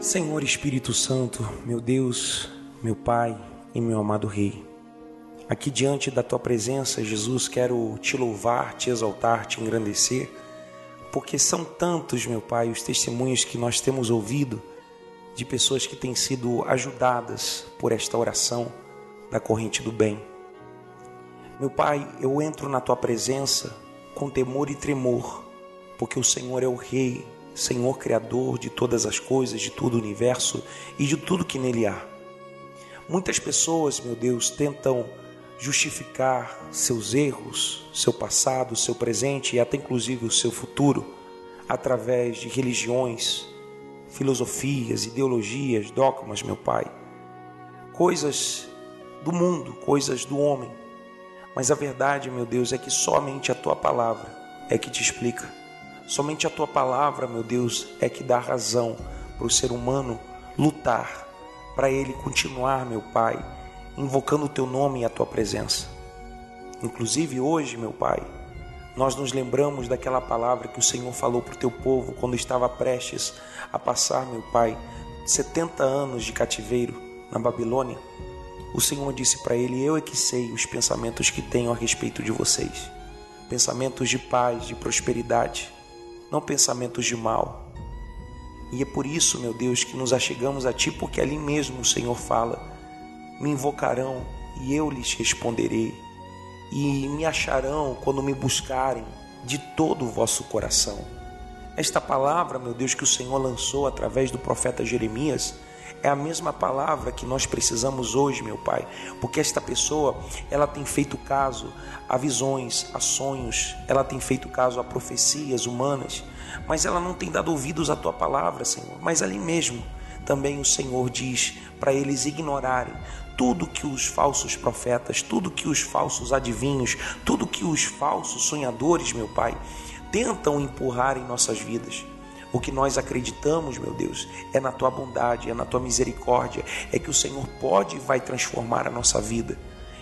Senhor Espírito Santo, meu Deus, meu Pai e meu amado Rei, aqui diante da tua presença, Jesus, quero te louvar, te exaltar, te engrandecer, porque são tantos, meu Pai, os testemunhos que nós temos ouvido de pessoas que têm sido ajudadas por esta oração da corrente do bem. Meu Pai, eu entro na tua presença com temor e tremor, porque o Senhor é o Rei, Senhor Criador de todas as coisas, de todo o universo e de tudo que nele há. Muitas pessoas, meu Deus, tentam justificar seus erros, seu passado, seu presente e até inclusive o seu futuro através de religiões, filosofias, ideologias, dogmas, meu Pai. Coisas do mundo, coisas do homem. Mas a verdade, meu Deus, é que somente a tua palavra é que te explica. Somente a tua palavra, meu Deus, é que dá razão para o ser humano lutar, para ele continuar, meu Pai, invocando o teu nome e a tua presença. Inclusive hoje, meu Pai, nós nos lembramos daquela palavra que o Senhor falou para o teu povo quando estava prestes a passar, meu Pai, 70 anos de cativeiro na Babilônia. O Senhor disse para ele: Eu é que sei os pensamentos que tenho a respeito de vocês. Pensamentos de paz, de prosperidade não pensamentos de mal. E é por isso, meu Deus, que nos achegamos a Ti, porque ali mesmo o Senhor fala: Me invocarão e eu lhes responderei, e me acharão quando me buscarem de todo o vosso coração. Esta palavra, meu Deus, que o Senhor lançou através do profeta Jeremias, é a mesma palavra que nós precisamos hoje, meu Pai, porque esta pessoa, ela tem feito caso a visões, a sonhos, ela tem feito caso a profecias humanas, mas ela não tem dado ouvidos à tua palavra, Senhor. Mas ali mesmo, também o Senhor diz para eles ignorarem tudo que os falsos profetas, tudo que os falsos adivinhos, tudo que os falsos sonhadores, meu Pai, tentam empurrar em nossas vidas. O que nós acreditamos, meu Deus, é na tua bondade, é na tua misericórdia, é que o Senhor pode e vai transformar a nossa vida.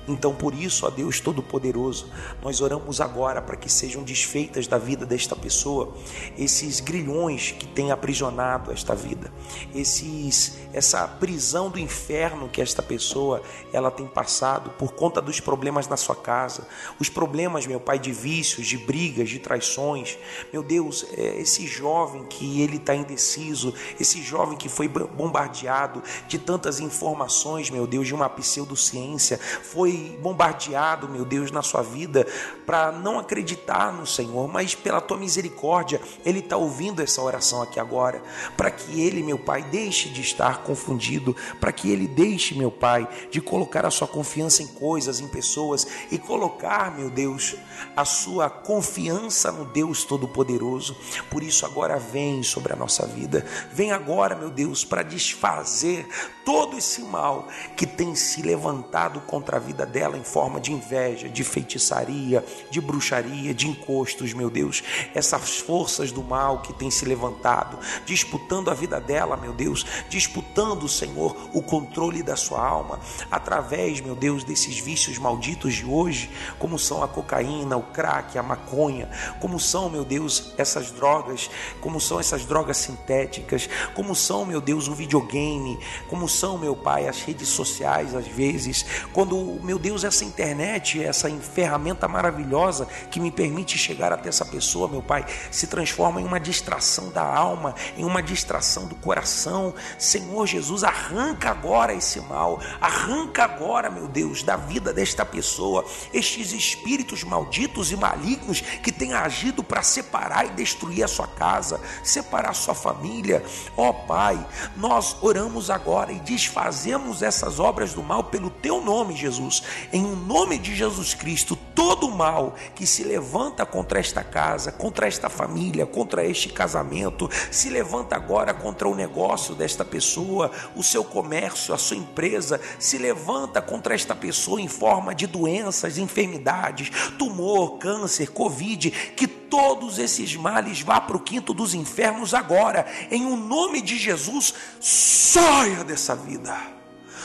Então, por isso, ó Deus Todo-Poderoso, nós oramos agora para que sejam desfeitas da vida desta pessoa esses grilhões que têm aprisionado esta vida, esses, essa prisão do inferno que esta pessoa ela tem passado por conta dos problemas na sua casa, os problemas, meu Pai, de vícios, de brigas, de traições. Meu Deus, é esse jovem que ele está indeciso, esse jovem que foi bombardeado de tantas informações, meu Deus, de uma pseudociência, foi bombardeado, meu Deus, na sua vida para não acreditar no Senhor, mas pela tua misericórdia, ele está ouvindo essa oração aqui agora, para que ele, meu Pai, deixe de estar confundido, para que ele deixe, meu Pai, de colocar a sua confiança em coisas, em pessoas e colocar, meu Deus, a sua confiança no Deus Todo-Poderoso. Por isso, agora vem sobre a nossa vida, vem agora, meu Deus, para desfazer todo esse mal que tem se levantado contra a vida dela em forma de inveja, de feitiçaria, de bruxaria, de encostos, meu Deus. Essas forças do mal que tem se levantado, disputando a vida dela, meu Deus, disputando, Senhor, o controle da sua alma, através, meu Deus, desses vícios malditos de hoje, como são a cocaína, o crack, a maconha, como são, meu Deus, essas drogas, como são essas drogas sintéticas, como são, meu Deus, o videogame, como são, meu Pai, as redes sociais, às vezes, quando meu Deus, essa internet, essa ferramenta maravilhosa que me permite chegar até essa pessoa, meu Pai, se transforma em uma distração da alma, em uma distração do coração. Senhor Jesus, arranca agora esse mal, arranca agora, meu Deus, da vida desta pessoa, estes espíritos malditos e malignos que têm agido para separar e destruir a sua casa, separar a sua família. Ó oh, Pai, nós oramos agora e desfazemos essas obras do mal pelo teu nome, Jesus em o nome de Jesus Cristo, todo mal que se levanta contra esta casa, contra esta família, contra este casamento, se levanta agora contra o negócio desta pessoa, o seu comércio, a sua empresa, se levanta contra esta pessoa em forma de doenças, enfermidades, tumor, câncer, covid, que todos esses males vá para o quinto dos infernos agora, em o um nome de Jesus, saia dessa vida,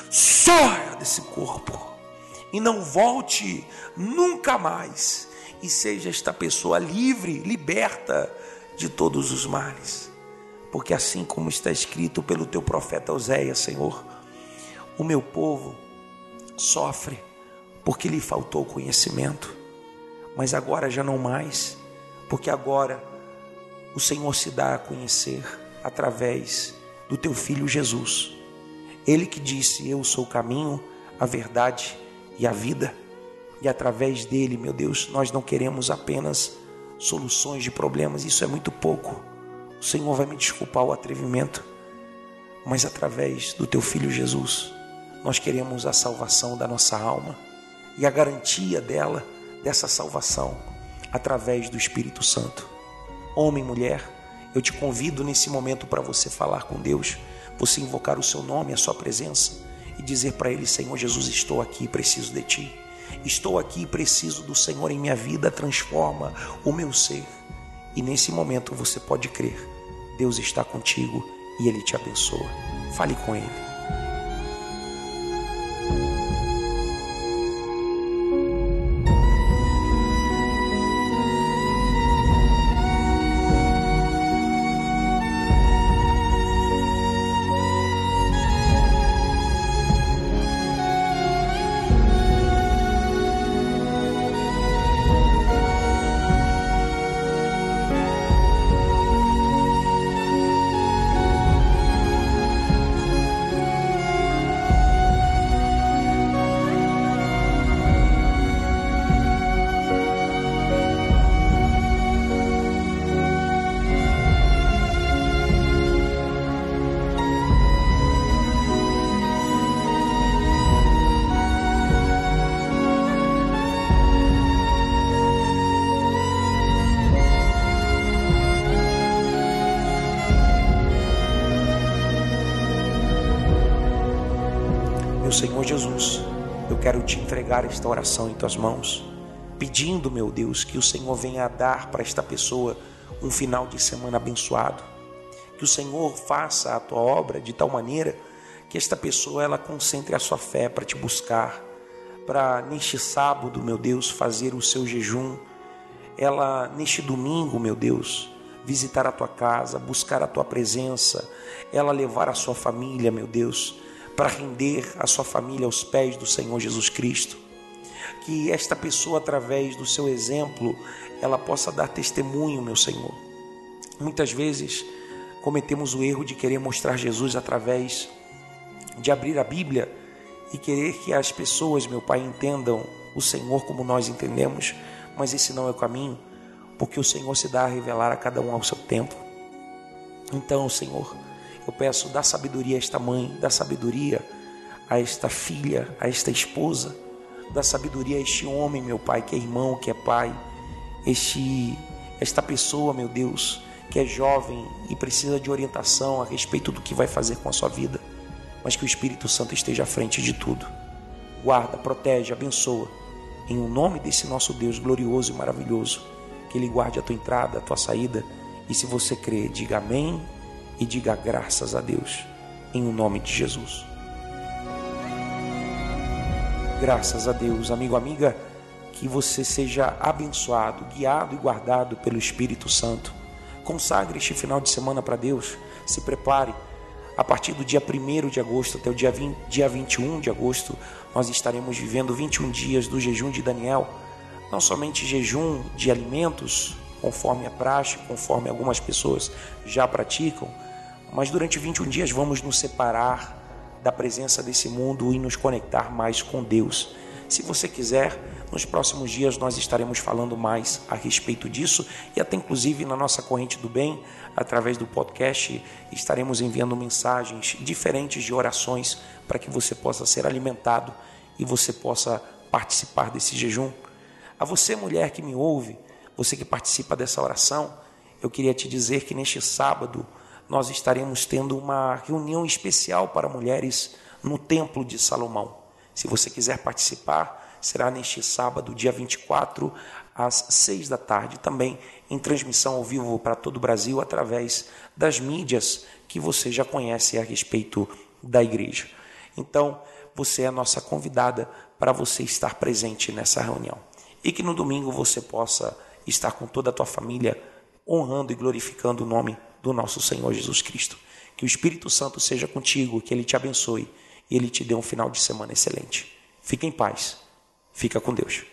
saia desse corpo e não volte nunca mais. E seja esta pessoa livre, liberta de todos os males. porque assim como está escrito pelo teu profeta Oséias, Senhor, o meu povo sofre porque lhe faltou conhecimento, mas agora já não mais, porque agora o Senhor se dá a conhecer através do teu filho Jesus. Ele que disse: Eu sou o caminho, a verdade e a vida. E através dele, meu Deus, nós não queremos apenas soluções de problemas, isso é muito pouco. O Senhor vai me desculpar o atrevimento, mas através do teu filho Jesus, nós queremos a salvação da nossa alma e a garantia dela, dessa salvação, através do Espírito Santo. Homem, mulher, eu te convido nesse momento para você falar com Deus, você invocar o seu nome, a sua presença e dizer para Ele: Senhor Jesus, estou aqui, preciso de Ti. Estou aqui, preciso do Senhor em minha vida, transforma o meu ser. E nesse momento você pode crer: Deus está contigo e Ele te abençoa. Fale com Ele. Senhor Jesus, eu quero te entregar esta oração em tuas mãos, pedindo, meu Deus, que o Senhor venha dar para esta pessoa um final de semana abençoado. Que o Senhor faça a tua obra de tal maneira que esta pessoa ela concentre a sua fé para te buscar, para neste sábado, meu Deus, fazer o seu jejum. Ela neste domingo, meu Deus, visitar a tua casa, buscar a tua presença, ela levar a sua família, meu Deus, para render a sua família aos pés do Senhor Jesus Cristo. Que esta pessoa, através do seu exemplo, ela possa dar testemunho, meu Senhor. Muitas vezes cometemos o erro de querer mostrar Jesus através de abrir a Bíblia e querer que as pessoas, meu Pai, entendam o Senhor como nós entendemos, mas esse não é o caminho, porque o Senhor se dá a revelar a cada um ao seu tempo. Então, Senhor, eu peço, dá sabedoria a esta mãe, dá sabedoria a esta filha, a esta esposa, dá sabedoria a este homem, meu Pai, que é irmão, que é pai, este, esta pessoa, meu Deus, que é jovem e precisa de orientação a respeito do que vai fazer com a sua vida, mas que o Espírito Santo esteja à frente de tudo. Guarda, protege, abençoa, em o nome desse nosso Deus glorioso e maravilhoso, que Ele guarde a tua entrada, a tua saída, e se você crê, diga amém e diga graças a Deus, em o nome de Jesus. Graças a Deus, amigo, amiga, que você seja abençoado, guiado e guardado pelo Espírito Santo. Consagre este final de semana para Deus, se prepare. A partir do dia 1 de agosto até o dia, 20, dia 21 de agosto, nós estaremos vivendo 21 dias do jejum de Daniel. Não somente jejum de alimentos, conforme a praxe, conforme algumas pessoas já praticam, mas durante 21 dias vamos nos separar da presença desse mundo e nos conectar mais com Deus. Se você quiser, nos próximos dias nós estaremos falando mais a respeito disso e até inclusive na nossa corrente do bem, através do podcast, estaremos enviando mensagens diferentes de orações para que você possa ser alimentado e você possa participar desse jejum. A você, mulher que me ouve, você que participa dessa oração, eu queria te dizer que neste sábado nós estaremos tendo uma reunião especial para mulheres no Templo de Salomão. Se você quiser participar, será neste sábado, dia 24, às 6 da tarde, também em transmissão ao vivo para todo o Brasil através das mídias que você já conhece a respeito da igreja. Então, você é a nossa convidada para você estar presente nessa reunião. E que no domingo você possa estar com toda a tua família honrando e glorificando o nome do nosso Senhor Jesus Cristo. Que o Espírito Santo seja contigo, que ele te abençoe e ele te dê um final de semana excelente. Fique em paz. Fica com Deus.